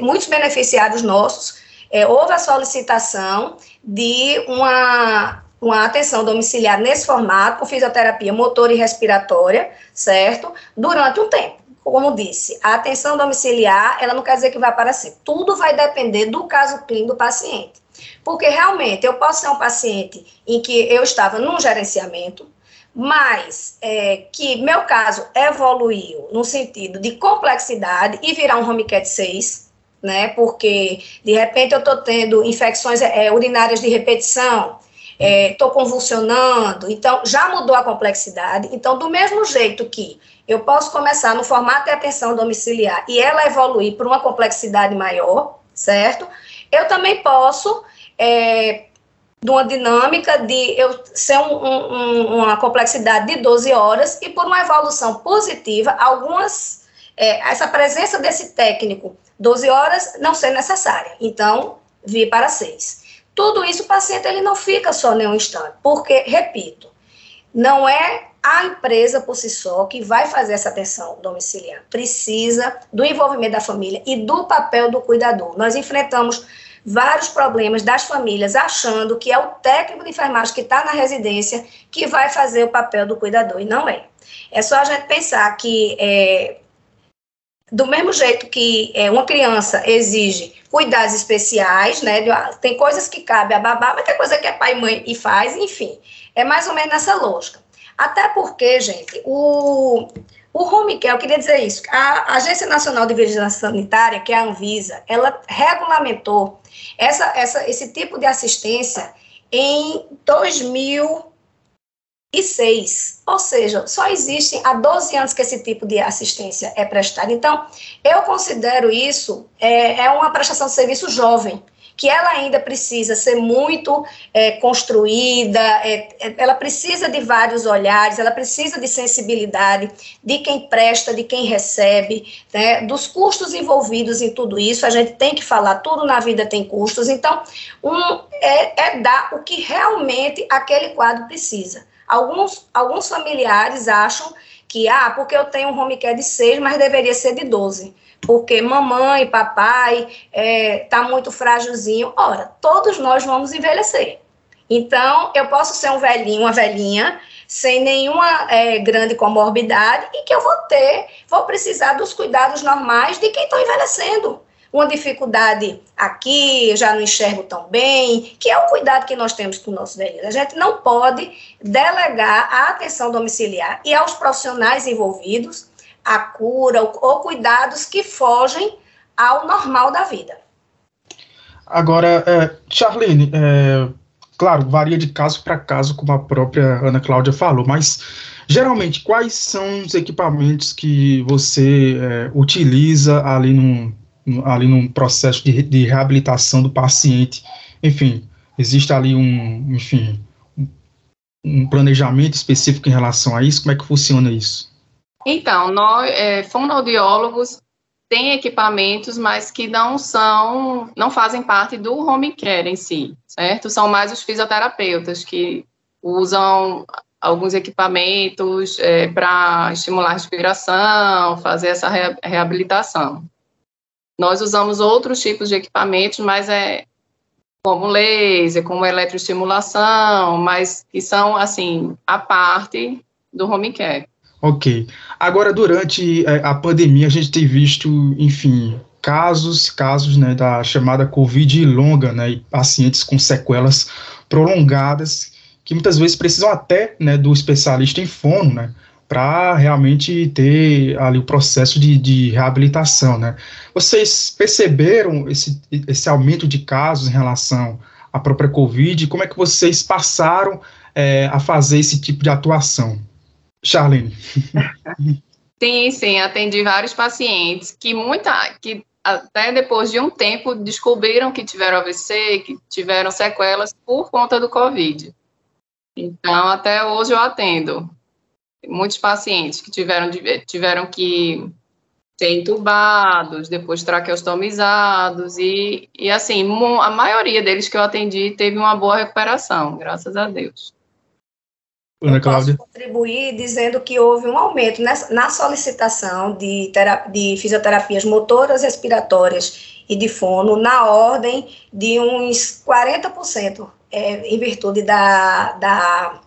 muitos beneficiários nossos, é, houve a solicitação de uma, uma atenção domiciliar nesse formato, com fisioterapia motor e respiratória, certo? Durante um tempo. Como disse, a atenção domiciliar, ela não quer dizer que vai para sempre. Tudo vai depender do caso clínico do paciente. Porque realmente eu posso ser um paciente em que eu estava num gerenciamento, mas é, que meu caso evoluiu no sentido de complexidade e virar um home cat 6, né? Porque de repente eu estou tendo infecções é, urinárias de repetição, estou é, convulsionando, então já mudou a complexidade. Então, do mesmo jeito que eu posso começar no formato de atenção domiciliar e ela evoluir para uma complexidade maior, certo? Eu também posso é, de uma dinâmica de eu ser um, um, uma complexidade de 12 horas e por uma evolução positiva, algumas, é, essa presença desse técnico 12 horas não ser necessária. Então, vir para 6. Tudo isso o paciente ele não fica só nem um instante, porque, repito, não é a empresa por si só que vai fazer essa atenção domiciliar. Precisa do envolvimento da família e do papel do cuidador. Nós enfrentamos vários problemas das famílias achando que é o técnico de enfermagem que está na residência que vai fazer o papel do cuidador, e não é. É só a gente pensar que, é, do mesmo jeito que é, uma criança exige cuidados especiais, né, de, ah, tem coisas que cabe a babá, mas tem coisa que é pai e mãe e faz, enfim, é mais ou menos nessa lógica. Até porque, gente, o, o home care, eu queria dizer isso, a Agência Nacional de Vigilância Sanitária, que é a Anvisa, ela regulamentou essa, essa, esse tipo de assistência em 2006. Ou seja, só existe há 12 anos que esse tipo de assistência é prestado. Então, eu considero isso é, é uma prestação de serviço jovem que ela ainda precisa ser muito é, construída, é, é, ela precisa de vários olhares, ela precisa de sensibilidade de quem presta, de quem recebe, né, dos custos envolvidos em tudo isso. A gente tem que falar, tudo na vida tem custos. Então, um, é, é dar o que realmente aquele quadro precisa. Alguns, alguns familiares acham que, ah, porque eu tenho um home care de 6, mas deveria ser de 12 porque mamãe, papai é, tá muito frágilzinho. Ora, todos nós vamos envelhecer. Então, eu posso ser um velhinho, uma velhinha, sem nenhuma é, grande comorbidade e que eu vou ter, vou precisar dos cuidados normais de quem está envelhecendo. Uma dificuldade aqui, eu já não enxergo tão bem, que é o cuidado que nós temos com o nosso velhinho. A gente não pode delegar a atenção domiciliar e aos profissionais envolvidos a cura ou cuidados que fogem ao normal da vida. Agora, é, Charlene, é, claro, varia de caso para caso, como a própria Ana Cláudia falou, mas geralmente quais são os equipamentos que você é, utiliza ali num, ali num processo de, de, reabilitação do paciente? Enfim, existe ali um, enfim, um planejamento específico em relação a isso? Como é que funciona isso? Então, nós, é, fonoaudiólogos têm equipamentos, mas que não são, não fazem parte do home care em si, certo? São mais os fisioterapeutas que usam alguns equipamentos é, para estimular a respiração, fazer essa re reabilitação. Nós usamos outros tipos de equipamentos, mas é como laser, como eletroestimulação, mas que são, assim, a parte do home care. Ok. Agora, durante é, a pandemia, a gente tem visto, enfim, casos, casos, né, da chamada Covid longa, né, e pacientes com sequelas prolongadas, que muitas vezes precisam até, né, do especialista em fono, né, para realmente ter ali o processo de, de reabilitação, né. Vocês perceberam esse, esse aumento de casos em relação à própria Covid? Como é que vocês passaram é, a fazer esse tipo de atuação? Charlene. <laughs> Sim, sim, atendi vários pacientes que muita, que até depois de um tempo descobriram que tiveram AVC, que tiveram sequelas por conta do Covid. Então, até hoje eu atendo muitos pacientes que tiveram, tiveram que ser entubados, depois traqueostomizados, e, e assim, a maioria deles que eu atendi teve uma boa recuperação, graças a Deus. Ana Cláudia. posso contribuir dizendo que houve um aumento nessa, na solicitação de, de fisioterapias motoras, respiratórias e de fono na ordem de uns 40%, é, em virtude da, da,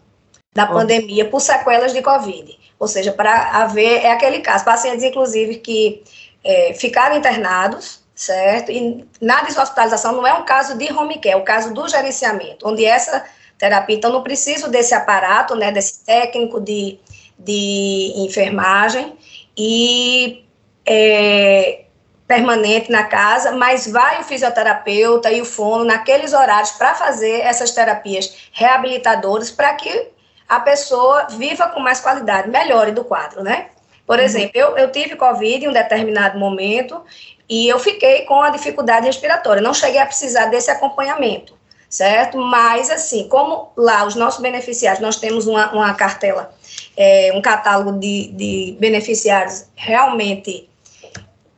da pandemia por sequelas de Covid. Ou seja, para haver, é aquele caso, pacientes, inclusive, que é, ficaram internados, certo? E na deshospitalização não é um caso de home care, é o caso do gerenciamento, onde essa terapia. Então, não preciso desse aparato, né, desse técnico de, de enfermagem e é, permanente na casa, mas vai o fisioterapeuta e o fono naqueles horários para fazer essas terapias reabilitadoras para que a pessoa viva com mais qualidade, melhore do quadro, né? Por uhum. exemplo, eu, eu tive Covid em um determinado momento e eu fiquei com a dificuldade respiratória, não cheguei a precisar desse acompanhamento certo? Mas, assim, como lá os nossos beneficiários, nós temos uma, uma cartela, é, um catálogo de, de beneficiários realmente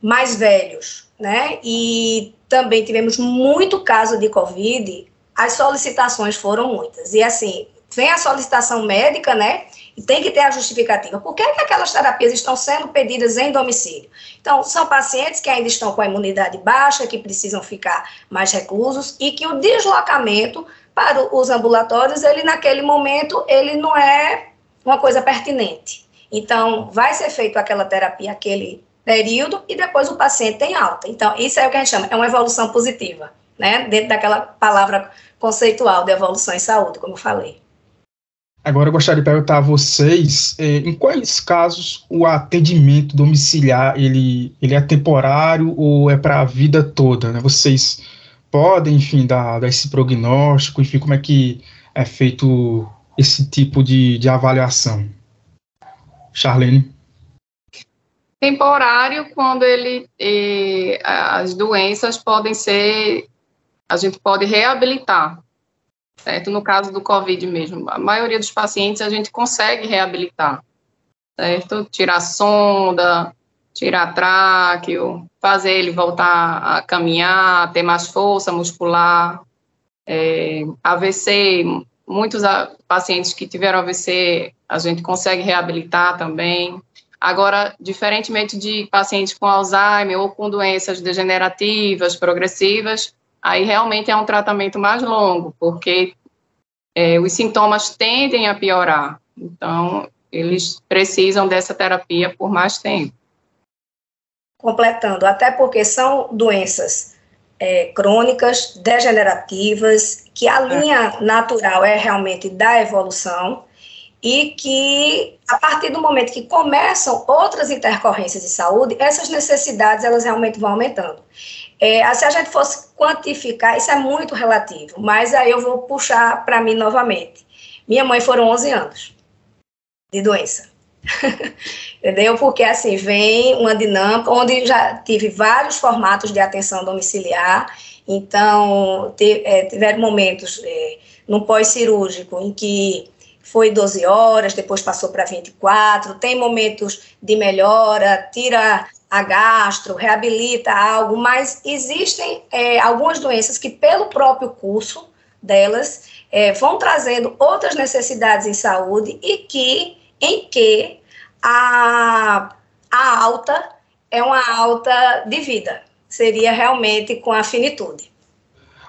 mais velhos, né? E também tivemos muito caso de Covid, as solicitações foram muitas. E, assim, vem a solicitação médica, né? E tem que ter a justificativa. Por que, é que aquelas terapias estão sendo pedidas em domicílio? Então, são pacientes que ainda estão com a imunidade baixa, que precisam ficar mais reclusos e que o deslocamento para os ambulatórios, ele naquele momento, ele não é uma coisa pertinente. Então, vai ser feito aquela terapia, aquele período, e depois o paciente tem alta. Então, isso é o que a gente chama, é uma evolução positiva, né? Dentro daquela palavra conceitual de evolução em saúde, como eu falei. Agora eu gostaria de perguntar a vocês, é, em quais casos o atendimento domiciliar ele, ele é temporário ou é para a vida toda? Né? Vocês podem, enfim, dar, dar, esse prognóstico, enfim, como é que é feito esse tipo de, de avaliação? Charlene? Temporário quando ele as doenças podem ser a gente pode reabilitar certo? No caso do COVID mesmo, a maioria dos pacientes a gente consegue reabilitar, certo? Tirar sonda, tirar tráqueo, fazer ele voltar a caminhar, ter mais força muscular, é, AVC, muitos pacientes que tiveram AVC a gente consegue reabilitar também. Agora, diferentemente de pacientes com Alzheimer ou com doenças degenerativas, progressivas, aí realmente é um tratamento mais longo, porque é, os sintomas tendem a piorar. Então, eles precisam dessa terapia por mais tempo. Completando, até porque são doenças é, crônicas, degenerativas, que a linha natural é realmente da evolução e que a partir do momento que começam outras intercorrências de saúde, essas necessidades elas realmente vão aumentando. É, se a gente fosse quantificar, isso é muito relativo, mas aí eu vou puxar para mim novamente. Minha mãe foram 11 anos de doença. <laughs> Entendeu? Porque assim, vem uma dinâmica onde já tive vários formatos de atenção domiciliar, então te, é, tiveram momentos é, no pós-cirúrgico em que foi 12 horas, depois passou para 24, tem momentos de melhora, tira a gastro, reabilita algo, mas existem é, algumas doenças que, pelo próprio curso delas, é, vão trazendo outras necessidades em saúde e que, em que a, a alta é uma alta de vida, seria realmente com a finitude.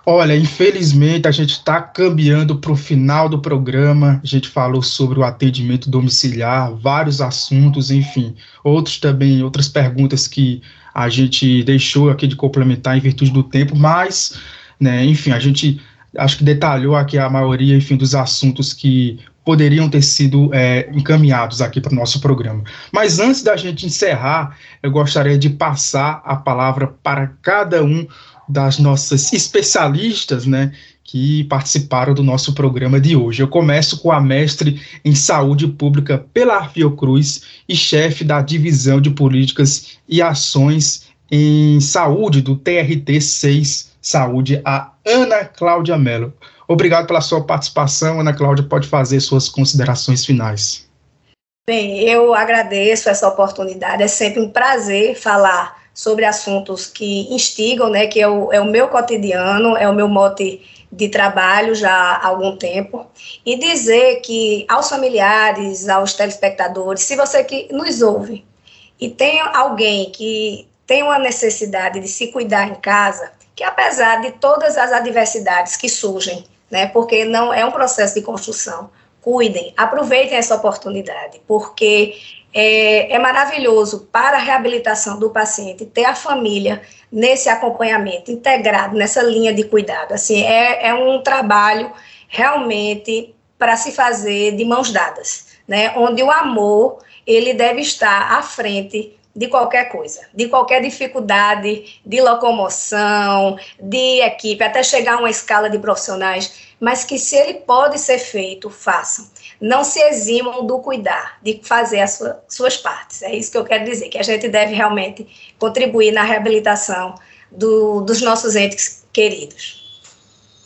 Olha, infelizmente a gente está caminhando para o final do programa. A gente falou sobre o atendimento domiciliar, vários assuntos, enfim, outros também, outras perguntas que a gente deixou aqui de complementar em virtude do tempo, mas, né, enfim, a gente acho que detalhou aqui a maioria, enfim, dos assuntos que poderiam ter sido é, encaminhados aqui para o nosso programa. Mas antes da gente encerrar, eu gostaria de passar a palavra para cada um das nossas especialistas, né, que participaram do nosso programa de hoje. Eu começo com a mestre em saúde pública pela Fiocruz e chefe da divisão de políticas e ações em saúde do TRT 6 Saúde, a Ana Cláudia Mello. Obrigado pela sua participação. Ana Cláudia pode fazer suas considerações finais. Bem, eu agradeço essa oportunidade. É sempre um prazer falar sobre assuntos que instigam, né, que é o, é o meu cotidiano, é o meu mote de trabalho já há algum tempo, e dizer que aos familiares, aos telespectadores, se você que nos ouve e tem alguém que tem uma necessidade de se cuidar em casa, que apesar de todas as adversidades que surgem, né, porque não é um processo de construção, cuidem, aproveitem essa oportunidade, porque é, é, maravilhoso para a reabilitação do paciente ter a família nesse acompanhamento integrado, nessa linha de cuidado. Assim, é, é um trabalho realmente para se fazer de mãos dadas, né? Onde o amor ele deve estar à frente de qualquer coisa, de qualquer dificuldade de locomoção, de equipe, até chegar a uma escala de profissionais, mas que se ele pode ser feito, façam. Não se eximam do cuidar, de fazer as suas partes. É isso que eu quero dizer, que a gente deve realmente contribuir na reabilitação do, dos nossos entes queridos.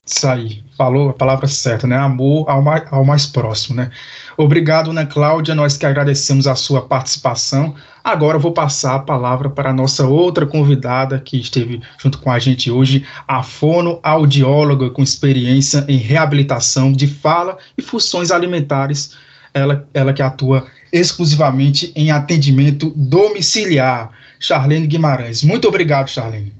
Isso aí, falou a palavra certa, né? Amor ao mais, ao mais próximo, né? Obrigado, Ana Cláudia, nós que agradecemos a sua participação. Agora eu vou passar a palavra para a nossa outra convidada que esteve junto com a gente hoje, a fonoaudióloga com experiência em reabilitação de fala e funções alimentares, ela, ela que atua exclusivamente em atendimento domiciliar. Charlene Guimarães. Muito obrigado, Charlene.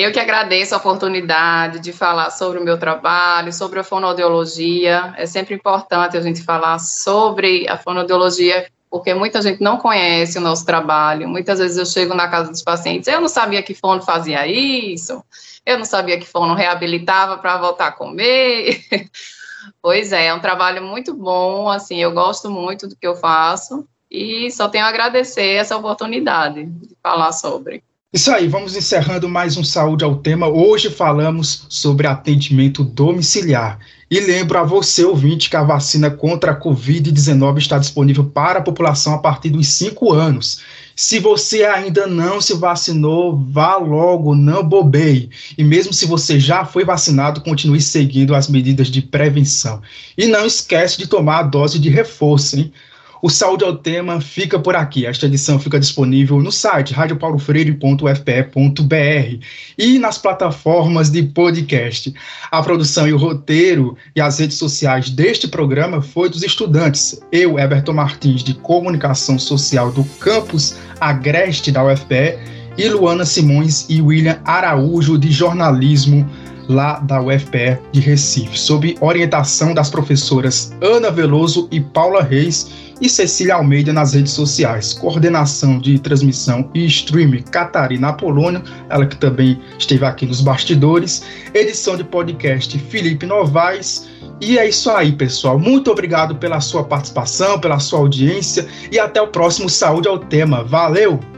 Eu que agradeço a oportunidade de falar sobre o meu trabalho, sobre a fonoaudiologia. É sempre importante a gente falar sobre a fonoaudiologia, porque muita gente não conhece o nosso trabalho. Muitas vezes eu chego na casa dos pacientes, eu não sabia que fono fazia isso, eu não sabia que fono reabilitava para voltar a comer. <laughs> pois é, é um trabalho muito bom, assim, eu gosto muito do que eu faço e só tenho a agradecer essa oportunidade de falar sobre. Isso aí, vamos encerrando mais um Saúde ao Tema. Hoje falamos sobre atendimento domiciliar. E lembro a você, ouvinte, que a vacina contra a Covid-19 está disponível para a população a partir dos 5 anos. Se você ainda não se vacinou, vá logo, não bobeie. E mesmo se você já foi vacinado, continue seguindo as medidas de prevenção. E não esquece de tomar a dose de reforço, hein? O Saúde ao Tema fica por aqui. Esta edição fica disponível no site radiopaulofreire.fpe.br e nas plataformas de podcast. A produção e o roteiro e as redes sociais deste programa foi dos estudantes. Eu, Everton Martins, de Comunicação Social do Campus Agreste da UFPE, e Luana Simões e William Araújo, de Jornalismo lá da UFPE de Recife, sob orientação das professoras Ana Veloso e Paula Reis e Cecília Almeida nas redes sociais. Coordenação de transmissão e streaming Catarina Apolônio, ela que também esteve aqui nos bastidores. Edição de podcast Felipe Novaes. E é isso aí, pessoal. Muito obrigado pela sua participação, pela sua audiência e até o próximo Saúde ao Tema. Valeu!